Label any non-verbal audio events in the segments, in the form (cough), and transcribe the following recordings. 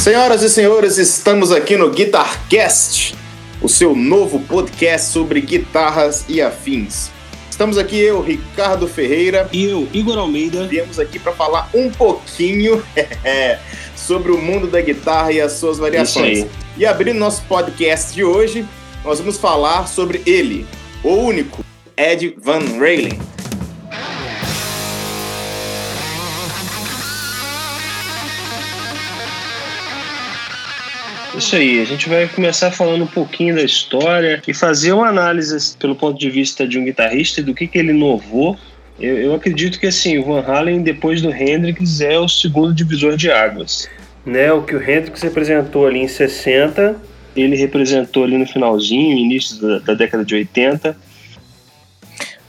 Senhoras e senhores, estamos aqui no Guitarcast, o seu novo podcast sobre guitarras e afins. Estamos aqui eu, Ricardo Ferreira. E eu, Igor Almeida. Viemos aqui para falar um pouquinho (laughs) sobre o mundo da guitarra e as suas variações. E abrindo nosso podcast de hoje, nós vamos falar sobre ele, o único, Ed Van Halen. Isso aí, a gente vai começar falando um pouquinho da história e fazer uma análise pelo ponto de vista de um guitarrista e do que, que ele inovou. Eu, eu acredito que assim, o Van Halen, depois do Hendrix, é o segundo divisor de águas. Né, o que o Hendrix representou ali em 60, ele representou ali no finalzinho, início da, da década de 80,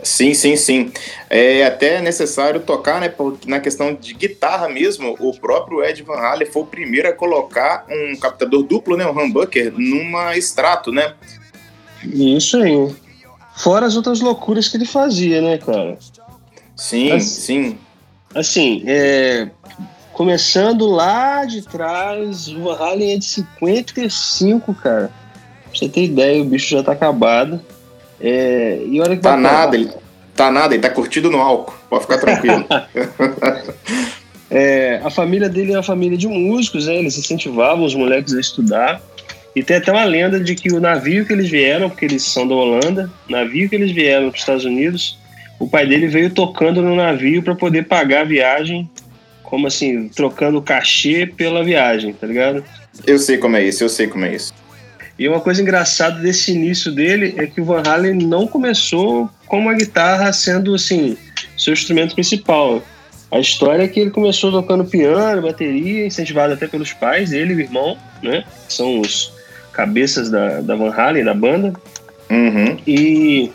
Sim, sim, sim. É até necessário tocar, né, na questão de guitarra mesmo. O próprio Ed Van Halen foi o primeiro a colocar um captador duplo, né, um humbucker, numa extrato, né? Isso aí. Fora as outras loucuras que ele fazia, né, cara? Sim, sim. Assim, é, começando lá de trás, o Van Halen é de 55, cara. Pra você ter ideia, o bicho já tá acabado. É, e olha que tá nada, ele tá nada, ele tá curtido no álcool, pode ficar tranquilo. (laughs) é, a família dele é uma família de músicos, né? Eles incentivavam os moleques a estudar. E tem até uma lenda de que o navio que eles vieram, porque eles são da Holanda, navio que eles vieram para os Estados Unidos, o pai dele veio tocando no navio para poder pagar a viagem, como assim, trocando cachê pela viagem, tá ligado? Eu sei como é isso, eu sei como é isso. E uma coisa engraçada desse início dele é que o Van Halen não começou com a guitarra sendo assim seu instrumento principal. A história é que ele começou tocando piano, bateria, incentivado até pelos pais, ele e o irmão, né? Que são os cabeças da, da Van Halen, da banda. Uhum. E,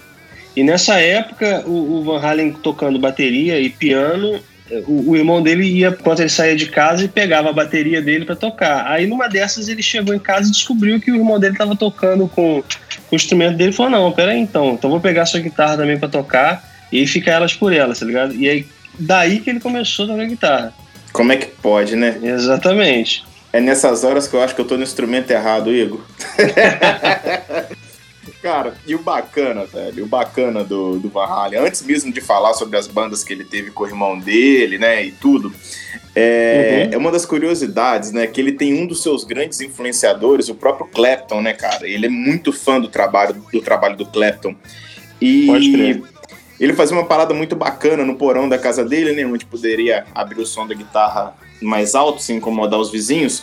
e nessa época, o, o Van Halen tocando bateria e piano, o, o, irmão dele ia, quando ele saía de casa, e pegava a bateria dele para tocar. Aí numa dessas ele chegou em casa e descobriu que o irmão dele estava tocando com, com, o instrumento dele. Falou: Não, peraí então, então vou pegar sua guitarra também para tocar e ficar elas por elas, tá ligado? E aí daí que ele começou a tocar guitarra. Como é que pode, né? Exatamente. É nessas horas que eu acho que eu tô no instrumento errado, Igor. (laughs) Cara, e o bacana, velho, o bacana do, do Van Halen, antes mesmo de falar sobre as bandas que ele teve com o irmão dele, né, e tudo, é, uhum. é uma das curiosidades, né, que ele tem um dos seus grandes influenciadores, o próprio Clapton, né, cara, ele é muito fã do trabalho do, trabalho do Clapton. E Pode crer. Ele fazia uma parada muito bacana no porão da casa dele, né, onde poderia abrir o som da guitarra mais alto, sem incomodar os vizinhos,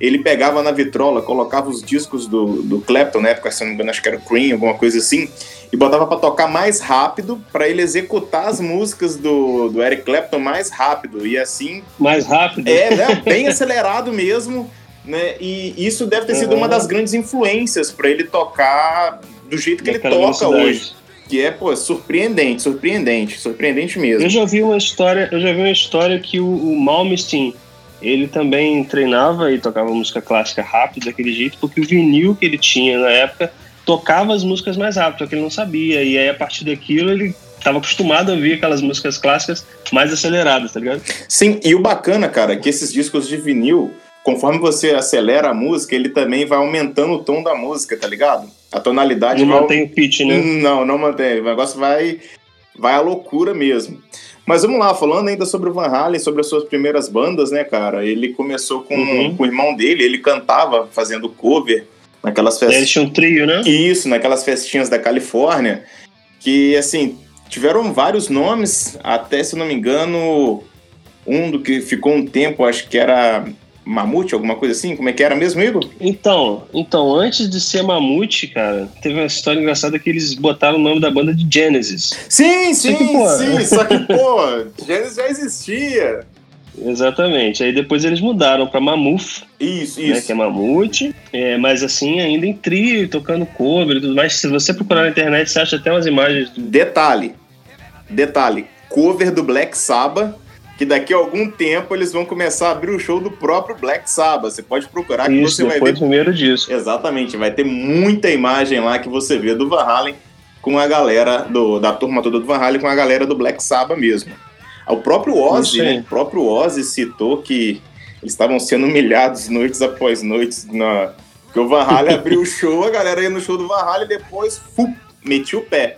ele pegava na vitrola, colocava os discos do, do Clapton, na época, se não me engano, acho que era Cream, alguma coisa assim, e botava para tocar mais rápido, para ele executar as músicas do, do Eric Clapton mais rápido, e assim... Mais rápido? É, né, bem acelerado mesmo, né, e isso deve ter sido uma das grandes influências para ele tocar do jeito que ele toca hoje que é, pô, surpreendente, surpreendente, surpreendente mesmo. Eu já vi uma história, eu já vi uma história que o, o Malmsteen, ele também treinava e tocava música clássica rápido daquele jeito, porque o vinil que ele tinha na época tocava as músicas mais rápido, que ele não sabia. E aí, a partir daquilo, ele estava acostumado a ouvir aquelas músicas clássicas mais aceleradas, tá ligado? Sim, e o bacana, cara, é que esses discos de vinil, conforme você acelera a música, ele também vai aumentando o tom da música, tá ligado? A tonalidade. Não vai... mantém o pitch, né? Não, não mantém. O negócio vai, vai à loucura mesmo. Mas vamos lá, falando ainda sobre o Van Halen, sobre as suas primeiras bandas, né, cara? Ele começou com, uhum. com o irmão dele, ele cantava fazendo cover naquelas festas. Ele tinha um trio, né? Isso, naquelas festinhas da Califórnia, que, assim, tiveram vários nomes, até se não me engano, um do que ficou um tempo, acho que era Mamute, alguma coisa assim? Como é que era mesmo, Igor? Então, então, antes de ser Mamute, cara, teve uma história engraçada que eles botaram o nome da banda de Genesis. Sim, sim, que, pô, sim, (laughs) só que, pô, Genesis já existia. Exatamente. Aí depois eles mudaram para Mamuf. Isso, né, isso. Que é Mamute. É, mas assim, ainda em trio, tocando cover e tudo mais. Se você procurar na internet, você acha até umas imagens. Do... Detalhe. Detalhe. Cover do Black Sabbath que daqui a algum tempo eles vão começar a abrir o show do próprio Black Sabbath. Você pode procurar que Isso, você vai ver. o primeiro disco. Exatamente, vai ter muita imagem lá que você vê do Van Halen com a galera do, da turma toda do Van Halen com a galera do Black Sabbath mesmo. O próprio Ozzy, né? O próprio Ozzy citou que Eles estavam sendo humilhados noites após noites. Na... Porque o Van Halen abriu o show, a galera ia no show do Van Halen e depois fu, metia o pé.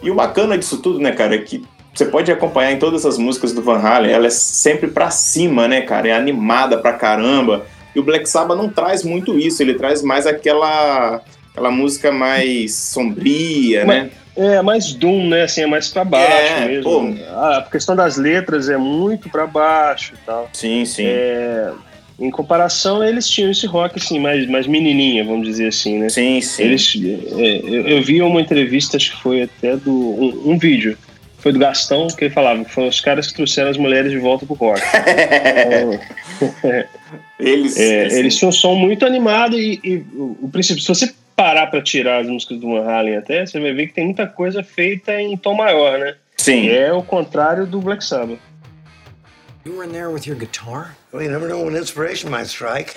E o bacana disso tudo, né, cara, é que você pode acompanhar em todas as músicas do Van Halen, ela é sempre pra cima, né, cara? É animada pra caramba. E o Black Sabbath não traz muito isso, ele traz mais aquela, aquela música mais sombria, Mas, né? É, mais Doom, né? Assim, é mais pra baixo é, mesmo. Pô. A questão das letras é muito pra baixo e tal. Sim, sim. É, em comparação, eles tinham esse rock, assim, mais, mais menininha, vamos dizer assim, né? Sim, sim. Eles, é, eu, eu, vi uma entrevista, acho que foi até do... um, um vídeo foi do Gastão, que ele falava foram os caras que trouxeram as mulheres de volta pro rock. (laughs) eles, é, eles, eles tinham um som muito animado e, e o, o princípio, se você parar para tirar as músicas do Van Halen até, você vai ver que tem muita coisa feita em tom maior, né? Sim. É o contrário do Black Sabbath. You were in there with your guitar? Well, you never know when inspiration might strike.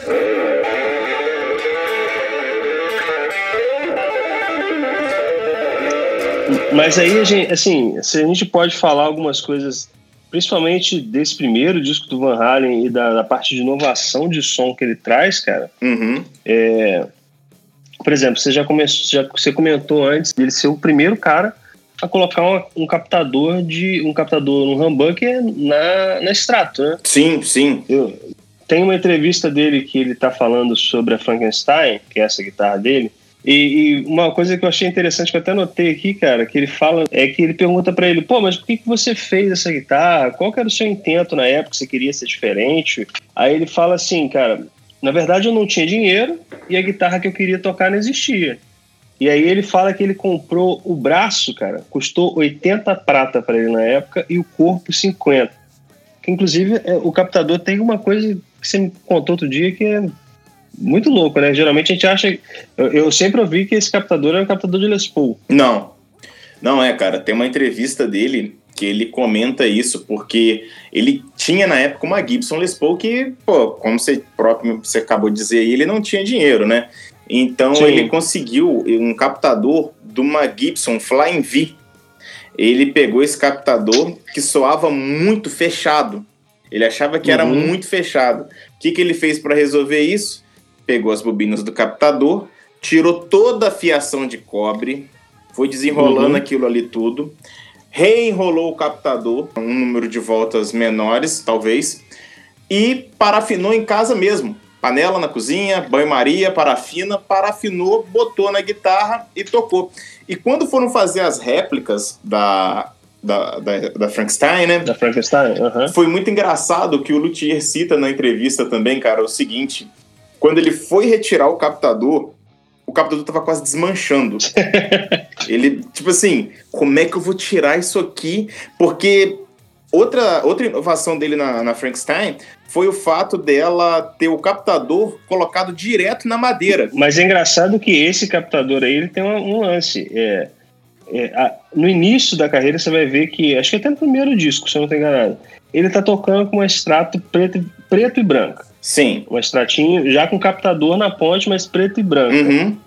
Mas aí, a gente, assim, se a gente pode falar algumas coisas, principalmente desse primeiro disco do Van Halen e da, da parte de inovação de som que ele traz, cara. Uhum. É, por exemplo, você já, começou, já você comentou antes dele ser o primeiro cara a colocar uma, um captador de um captador no humbucker na, na extrato, né? Sim, sim. Eu, tem uma entrevista dele que ele tá falando sobre a Frankenstein, que é essa guitarra dele. E, e, uma coisa que eu achei interessante, que eu até notei aqui, cara, que ele fala, é que ele pergunta para ele, pô, mas por que, que você fez essa guitarra? Qual que era o seu intento na época? Você queria ser diferente? Aí ele fala assim, cara, na verdade eu não tinha dinheiro e a guitarra que eu queria tocar não existia. E aí ele fala que ele comprou o braço, cara, custou 80 prata para ele na época e o corpo 50. Que inclusive é, o captador tem uma coisa que você me contou outro dia que é muito louco, né? Geralmente a gente acha. Eu, eu sempre ouvi que esse captador era um captador de Les Paul. Não. Não é, cara. Tem uma entrevista dele que ele comenta isso, porque ele tinha na época uma Gibson Les Paul que, pô, como você próprio você acabou de dizer aí, ele não tinha dinheiro, né? Então Sim. ele conseguiu um captador de uma Gibson Flying V. Ele pegou esse captador que soava muito fechado. Ele achava que uhum. era muito fechado. O que, que ele fez para resolver isso? Pegou as bobinas do captador, tirou toda a fiação de cobre, foi desenrolando uhum. aquilo ali tudo, reenrolou o captador, um número de voltas menores, talvez, e parafinou em casa mesmo. Panela na cozinha, banho-maria, parafina, parafinou, botou na guitarra e tocou. E quando foram fazer as réplicas da, da, da, da, Frankenstein, né? Da Frankenstein. Foi muito engraçado que o Luthier cita na entrevista também, cara, o seguinte: quando ele foi retirar o captador, o captador tava quase desmanchando. (laughs) ele, tipo assim, como é que eu vou tirar isso aqui? Porque outra, outra inovação dele na, na Frankenstein foi o fato dela ter o captador colocado direto na madeira. Mas é engraçado que esse captador aí ele tem um, um lance. É, é, a, no início da carreira você vai ver que, acho que até no primeiro disco, se eu não estou enganado, ele tá tocando com um extrato preto, preto e branco. Sim. Um extratinho já com captador na ponte, mas preto e branco. Uhum.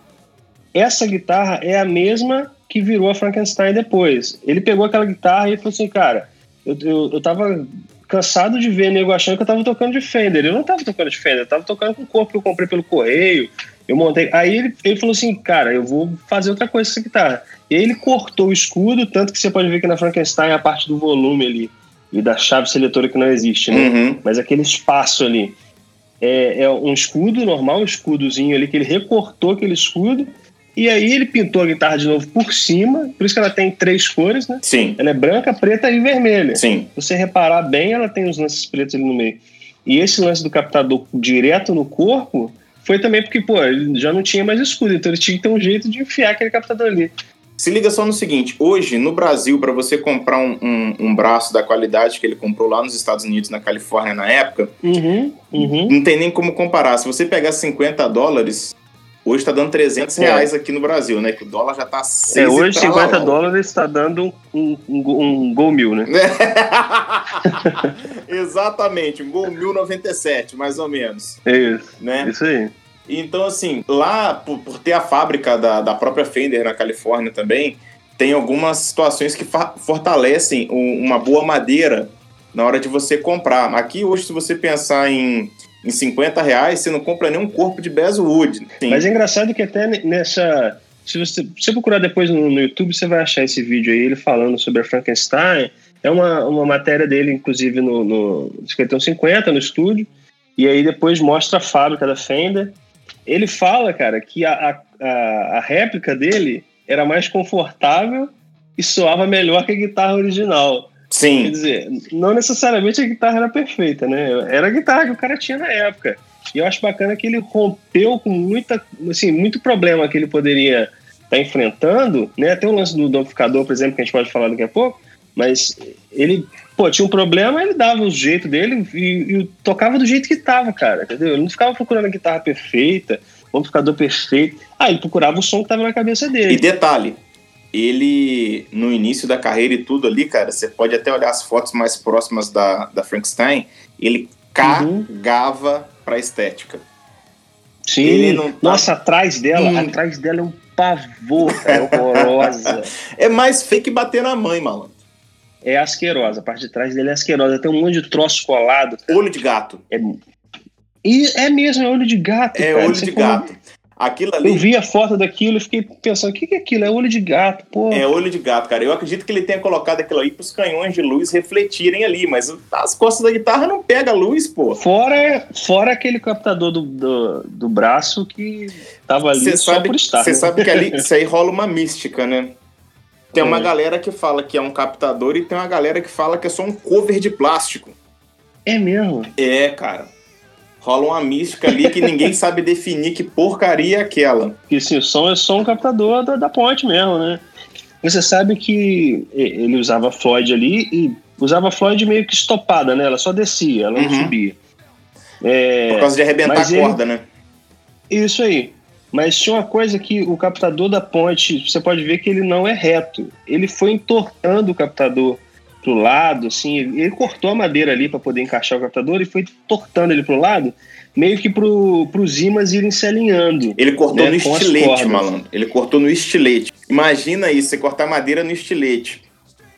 Essa guitarra é a mesma que virou a Frankenstein depois. Ele pegou aquela guitarra e falou assim, cara, eu, eu, eu tava cansado de ver nego achando que eu tava tocando de Fender. Eu não tava tocando de Fender, eu tava tocando com o corpo que eu comprei pelo correio. Eu montei. Aí ele, ele falou assim, cara, eu vou fazer outra coisa com essa guitarra. E aí ele cortou o escudo, tanto que você pode ver que na Frankenstein a parte do volume ali e da chave seletora que não existe, né? Uhum. Mas aquele espaço ali é, é um escudo normal, um escudozinho ali que ele recortou aquele escudo. E aí ele pintou a guitarra de novo por cima, por isso que ela tem três cores, né? Sim. Ela é branca, preta e vermelha. Sim. Se você reparar bem, ela tem os lances pretos ali no meio. E esse lance do captador direto no corpo foi também porque, pô, ele já não tinha mais escudo, então ele tinha que ter um jeito de enfiar aquele captador ali. Se liga só no seguinte: hoje, no Brasil, para você comprar um, um, um, braço da qualidade que ele comprou lá nos Estados Unidos, na Califórnia, na época, uhum, uhum. não tem nem como comparar. Se você pegar 50 dólares, hoje está dando 300 é. reais aqui no Brasil, né? Que o dólar já está 6 É, hoje 50 lá, dólares está dando um, um, um Gol Mil, né? (laughs) Exatamente, um Gol 1097, mais ou menos. É isso. Né? Isso aí. Então, assim, lá, por, por ter a fábrica da, da própria Fender na Califórnia também, tem algumas situações que fortalecem uma boa madeira na hora de você comprar. Aqui, hoje, se você pensar em, em 50 reais, você não compra nem um corpo de Basswood. Sim. Mas é engraçado que até nessa. Se você, se você procurar depois no, no, YouTube, você vai achar esse vídeo aí, ele falando sobre a Frankenstein. É uma, uma matéria dele, inclusive, no, no 5150, no estúdio. E aí depois mostra a fábrica da Fender. Ele fala, cara, que a, a, a réplica dele era mais confortável e soava melhor que a guitarra original. Sim. Quer dizer, não necessariamente a guitarra era perfeita, né? Era a guitarra que o cara tinha na época. E eu acho bacana que ele rompeu com muita, assim, muito problema que ele poderia estar tá enfrentando, né? Tem o lance do amplificador, por exemplo, que a gente pode falar daqui a pouco, mas ele, pô, tinha um problema, ele dava o jeito dele e, e tocava do jeito que tava, cara, entendeu? Ele não ficava procurando a guitarra perfeita, o amplificador perfeito. Ah, ele procurava o som que tava na cabeça dele. E detalhe, ele, no início da carreira e tudo ali, cara, você pode até olhar as fotos mais próximas da, da Frankenstein, ele cagava uhum. pra estética. Sim, tá... nossa, atrás dela, hum. atrás dela é um pavor, é horrorosa. (laughs) é mais fake bater na mãe, malandro. É asquerosa, a parte de trás dele é asquerosa, tem um monte de troço colado. Olho de gato. É, e é mesmo, é olho de gato. É cara. olho Você de gato. Aquilo ali... Eu vi a foto daquilo e fiquei pensando, o que, que é aquilo? É olho de gato, pô. É olho de gato, cara. Eu acredito que ele tenha colocado aquilo aí para os canhões de luz refletirem ali, mas as costas da guitarra não pega luz, pô. Fora, fora aquele captador do, do, do braço que tava ali cê só sabe, por estar. Você né? sabe que ali (laughs) isso aí rola uma mística, né? Tem uma é. galera que fala que é um captador e tem uma galera que fala que é só um cover de plástico. É mesmo? É, cara rola uma mística ali que ninguém (laughs) sabe definir que porcaria é aquela. E sim, o som é só um captador da, da ponte mesmo, né? Você sabe que ele usava Floyd ali e usava Floyd meio que estopada, né? Ela só descia, ela não uhum. subia. É, Por causa de arrebentar a corda, ele... né? Isso aí. Mas tinha uma coisa que o captador da ponte, você pode ver que ele não é reto. Ele foi entortando o captador pro lado, assim, ele cortou a madeira ali para poder encaixar o captador e foi tortando ele pro lado, meio que pro, pros ímãs irem se alinhando. Ele cortou né, no estilete, malandro. Ele cortou no estilete. Imagina isso, você cortar madeira no estilete.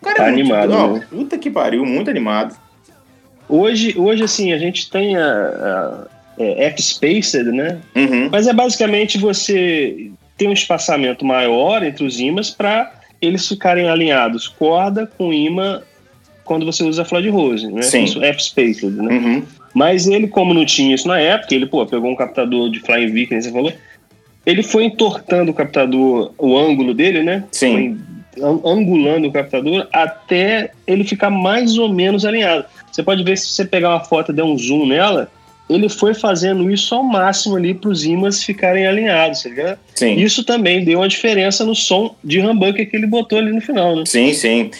O cara tá é muito, animado. Não, né? Puta que pariu, muito animado. Hoje, hoje assim, a gente tem a, a é, F-Spaced, né? Uhum. Mas é basicamente você ter um espaçamento maior entre os ímãs para eles ficarem alinhados corda com imã quando você usa Floyd Rose, né? Sim. Isso F-Spaced, né? Uhum. Mas ele, como não tinha isso na época, ele, pô, pegou um captador de Flying V, que você falou, ele foi entortando o captador, o ângulo dele, né? Sim. Foi angulando o captador até ele ficar mais ou menos alinhado. Você pode ver se você pegar uma foto e der um zoom nela, ele foi fazendo isso ao máximo ali para os ímãs ficarem alinhados, tá Sim. Isso também deu uma diferença no som de humbucker que ele botou ali no final, né? Sim, sim.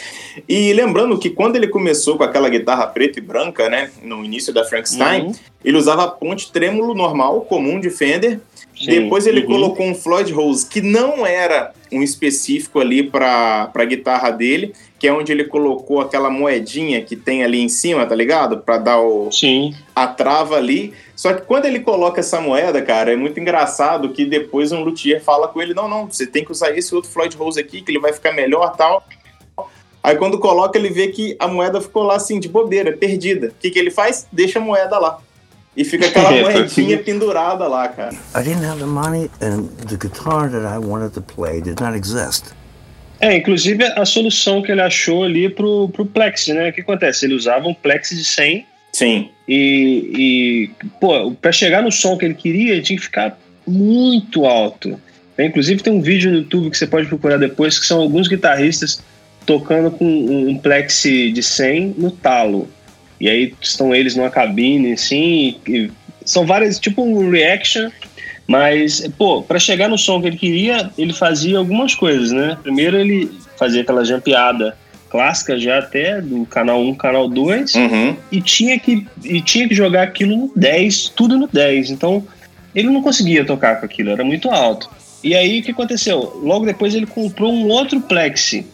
E lembrando que quando ele começou com aquela guitarra preta e branca, né, no início da Frankenstein, uhum. ele usava ponte trêmulo normal, comum de Fender. Sim. Depois ele uhum. colocou um Floyd Rose que não era um específico ali para a guitarra dele, que é onde ele colocou aquela moedinha que tem ali em cima, tá ligado? Para dar o Sim. a trava ali. Só que quando ele coloca essa moeda, cara, é muito engraçado que depois um luthier fala com ele: "Não, não, você tem que usar esse outro Floyd Rose aqui que ele vai ficar melhor, tal". Aí quando coloca, ele vê que a moeda ficou lá assim de bobeira, perdida. O que que ele faz? Deixa a moeda lá. E fica aquela (laughs) é, moedinha pendurada lá, cara. I didn't have the money and the guitar that I wanted to play did not exist. É, inclusive a solução que ele achou ali pro, pro Plex, né? O que acontece? Ele usava um Plex de 100. Sim. E, e pô, pra chegar no som que ele queria, ele tinha que ficar muito alto. É, inclusive tem um vídeo no YouTube que você pode procurar depois, que são alguns guitarristas tocando com um Plex de 100 no talo. E aí estão eles numa cabine, assim, são várias, tipo um reaction, mas, pô, para chegar no som que ele queria, ele fazia algumas coisas, né? Primeiro ele fazia aquela jampeada clássica já até do canal 1, canal 2, uhum. e, tinha que, e tinha que jogar aquilo no 10, tudo no 10. Então, ele não conseguia tocar com aquilo, era muito alto. E aí o que aconteceu? Logo depois ele comprou um outro Plexi,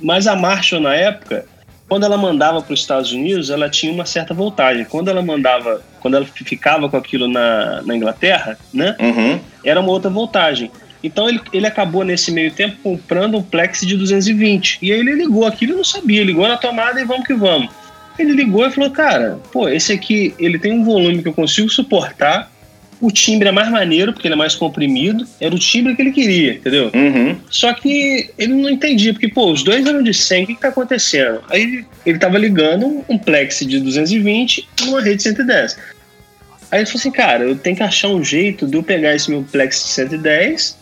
mas a Marshall na época quando ela mandava para os Estados Unidos, ela tinha uma certa voltagem. Quando ela mandava, quando ela ficava com aquilo na, na Inglaterra, né? Uhum. Era uma outra voltagem. Então ele, ele acabou nesse meio tempo comprando um Plex de 220. E aí ele ligou aquilo e não sabia, ligou na tomada e vamos que vamos. Ele ligou e falou, cara, pô, esse aqui, ele tem um volume que eu consigo suportar, o timbre é mais maneiro, porque ele é mais comprimido, era o timbre que ele queria, entendeu? Uhum. Só que ele não entendia, porque, pô, os dois eram de 100, o que, que tá acontecendo? Aí ele tava ligando um plex de 220 numa rede 110. Aí ele falou assim, cara, eu tenho que achar um jeito de eu pegar esse meu plex de 110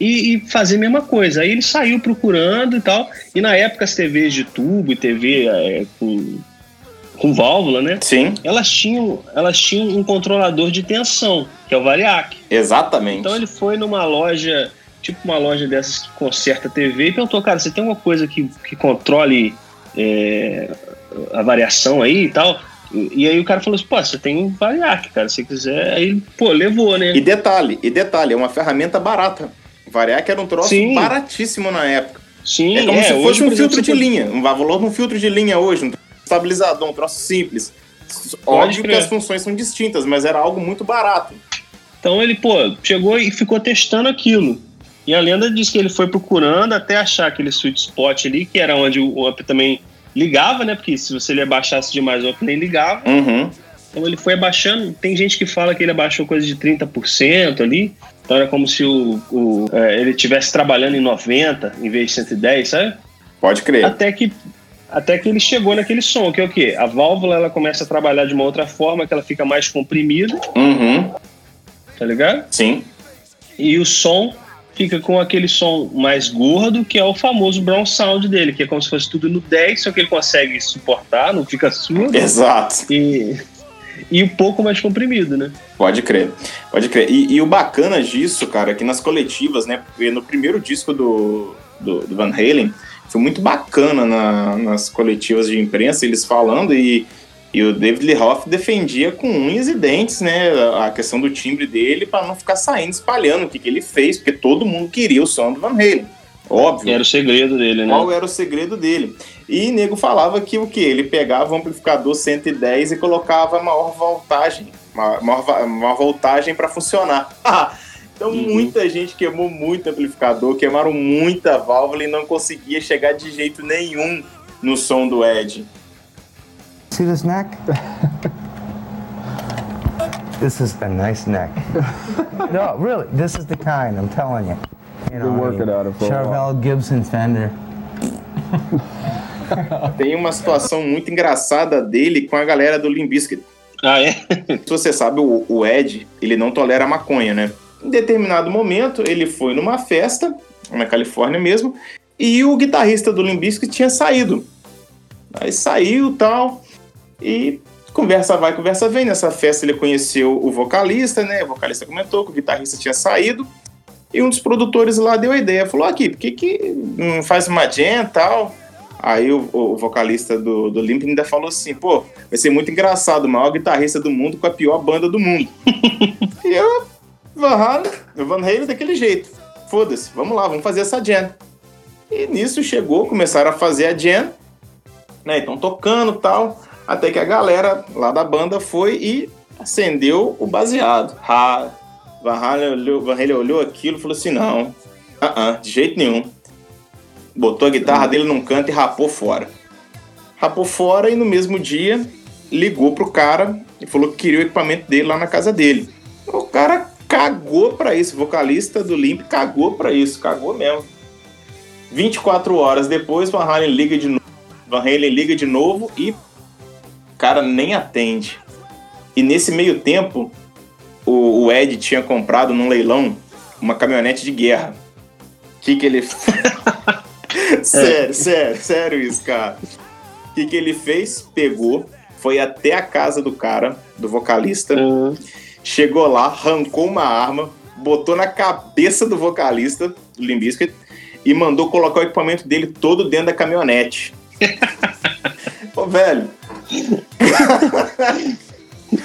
e, e, fazer a mesma coisa. Aí ele saiu procurando e tal. E na época as TVs de tubo e TV é, com, com válvula, né? Sim. Elas tinham, elas tinham um controlador de tensão, que é o Variac. Exatamente. Então ele foi numa loja, tipo uma loja dessas que conserta TV, e perguntou, cara, você tem alguma coisa que, que controle é, a variação aí e tal? E aí o cara falou assim, pô, você tem um Variac, cara, se quiser. Aí, pô, levou, né? E detalhe, e detalhe, é uma ferramenta barata. Variac era um troço Sim. baratíssimo na época. Sim, É como se hoje, fosse por um exemplo, filtro você de linha, um valor de um filtro de linha hoje, um estabilizador, um troço simples. Óbvio que as funções são distintas, mas era algo muito barato. Então ele, pô, chegou e ficou testando aquilo. E a lenda diz que ele foi procurando até achar aquele sweet spot ali, que era onde o amp também ligava, né? Porque se você ele abaixasse demais, o amp nem ligava. Uhum. Então ele foi abaixando. Tem gente que fala que ele abaixou coisa de 30% ali. Então era como se o, o, é, ele estivesse trabalhando em 90 em vez de 110, sabe? Pode crer. Até que, até que ele chegou naquele som, que é o quê? A válvula ela começa a trabalhar de uma outra forma, que ela fica mais comprimida, Uhum. tá ligado? Sim. E o som fica com aquele som mais gordo, que é o famoso brown sound dele, que é como se fosse tudo no 10, só que ele consegue suportar, não fica surdo. Exato. E, e um pouco mais comprimido, né? Pode crer. Pode crer. E, e o bacana disso, cara, é que nas coletivas, né? porque No primeiro disco do, do, do Van Halen, foi muito bacana na- nas coletivas de imprensa, eles falando e. E o David Lee Roth defendia com unhas e dentes, né, a questão do timbre dele para não ficar saindo espalhando o que, que ele fez, porque todo mundo queria o som do Van Halen. Óbvio. Era o segredo dele, né? Qual era o segredo dele? E nego falava que o que? Ele pegava o amplificador 110 e colocava maior voltagem, ma- maior, maior voltagem para funcionar. (laughs) então Uhum. muita gente queimou muito amplificador, queimaram muita válvula e não conseguia chegar de jeito nenhum no som do Ed. See this neck? this is a nice neck. no, really, this is the kind, I'm telling you. You know, Been I working mean, a while. Charvel Gibson Fender. Tem uma situação muito engraçada dele com a galera do Limp Bizkit. Ah, é? Se você sabe, o, o Ed, ele não tolera maconha, né? Em determinado momento, ele foi numa festa, na Califórnia mesmo, e o guitarrista do Limp Bizkit tinha saído. Aí saiu tal, e conversa vai, conversa vem. Nessa festa ele conheceu o vocalista, né? O vocalista comentou que o guitarrista tinha saído, e um dos produtores lá deu a ideia, falou, aqui, por que que não faz uma jam e tal? Aí o, o vocalista do, do Limp ainda falou assim, pô, vai ser muito engraçado, o maior guitarrista do mundo com a pior banda do mundo. (laughs) e eu, Van Halen, Van Halen daquele jeito. Foda-se, vamos lá, vamos fazer essa jam. E nisso chegou, começaram a fazer a jam, né? Então tocando tal, até que a galera lá da banda foi e acendeu o baseado. Ah, Van Halen olhou, Van Halen olhou aquilo e falou assim: não, ah, ah, de jeito nenhum. Botou a guitarra dele num canto e rapou fora. Rapou fora e no mesmo dia ligou pro cara e falou que queria o equipamento dele lá na casa dele. O cara cagou pra isso, o vocalista do Limp cagou pra isso, cagou mesmo. 24 horas depois, Van Halen liga de novo. Van Halen liga de novo e o cara nem atende. E nesse meio tempo, o, o Ed tinha comprado num leilão uma caminhonete de guerra. O que, que ele. (laughs) sério, sério, sério isso, cara. O que, que ele fez? Pegou, foi até a casa do cara, do vocalista, Uhum. Chegou lá, arrancou uma arma, botou na cabeça do vocalista, do Limp Bizkit, e mandou colocar o equipamento dele todo dentro da caminhonete. (laughs) Ô, velho, (laughs)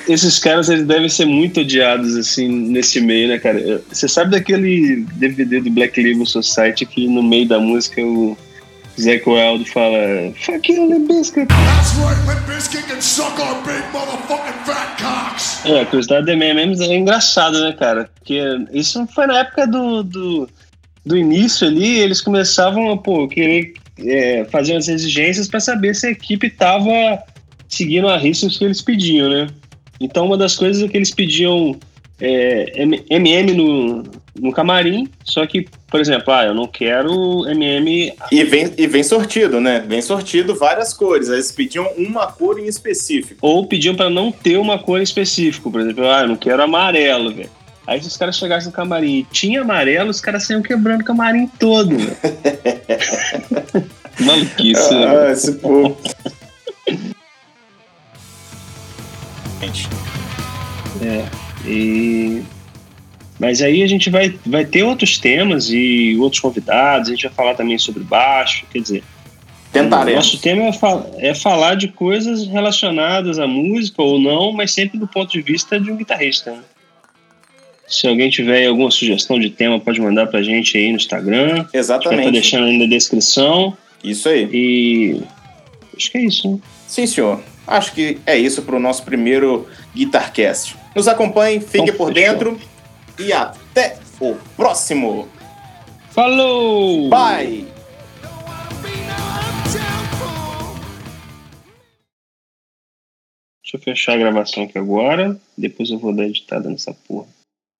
Esses caras eles devem ser muito odiados assim nesse meio, né, cara? Eu- Você sabe daquele DVD do Black Label Society que no meio da música o Zac Wilde fala Fuck you, Limp Bizkit. That's right, Limp Bizkit can suck our big motherfucking fat cocks. É, a curiosidade da M&M's é engraçado, né, cara? Porque isso foi na época do, do, do início ali, eles começavam a, pô, querer é, fazer umas exigências pra saber se a equipe tava seguindo a risca que eles pediam, né? Então uma das coisas é que eles pediam é, MM no, no camarim, só que, por exemplo, ah, eu não quero MM. E vem, e vem sortido, né? Vem sortido várias cores. Eles pediam uma cor em específico. Ou pediam para não ter uma cor em específico. Por exemplo, ah, eu não quero amarelo, velho. Aí se os caras chegassem no camarim e tinha amarelo, os caras saíam quebrando o camarim todo, velho. (laughs) Maluquice, né? Ah, esse povo. É, e... Mas aí a gente vai, vai ter outros temas e outros convidados, a gente vai falar também sobre baixo, quer dizer... Tentaremos. Nosso tema é, é falar de coisas relacionadas à música ou não, mas sempre do ponto de vista de um guitarrista. Né? Se alguém tiver alguma sugestão de tema, pode mandar pra gente aí no Instagram. Exatamente. Vai estar deixando aí na descrição. Isso aí. E acho que é isso. Né? Sim, senhor. Acho que é isso para o nosso primeiro Guitarcast. Nos acompanhe, fique Então, por fechou. dentro e até o próximo. Falou! Bye! Deixa eu fechar a gravação aqui agora. Depois eu vou dar editada nessa porra.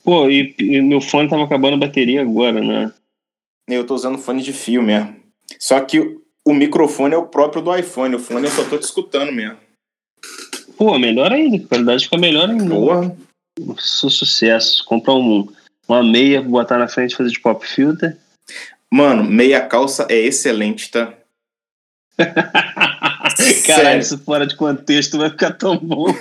Pô, e, e meu fone tava acabando a bateria agora, né? Eu tô usando fone de fio mesmo. Só que o- microfone é o próprio do iPhone. O fone eu só tô te escutando mesmo. Pô, melhor ainda. A qualidade fica melhor ainda. Porra. Su sucesso. Comprar um, uma meia, botar na frente e fazer de pop filter. Mano, meia calça é excelente, tá? (laughs) Caralho, isso fora de contexto vai ficar tão bom. (laughs)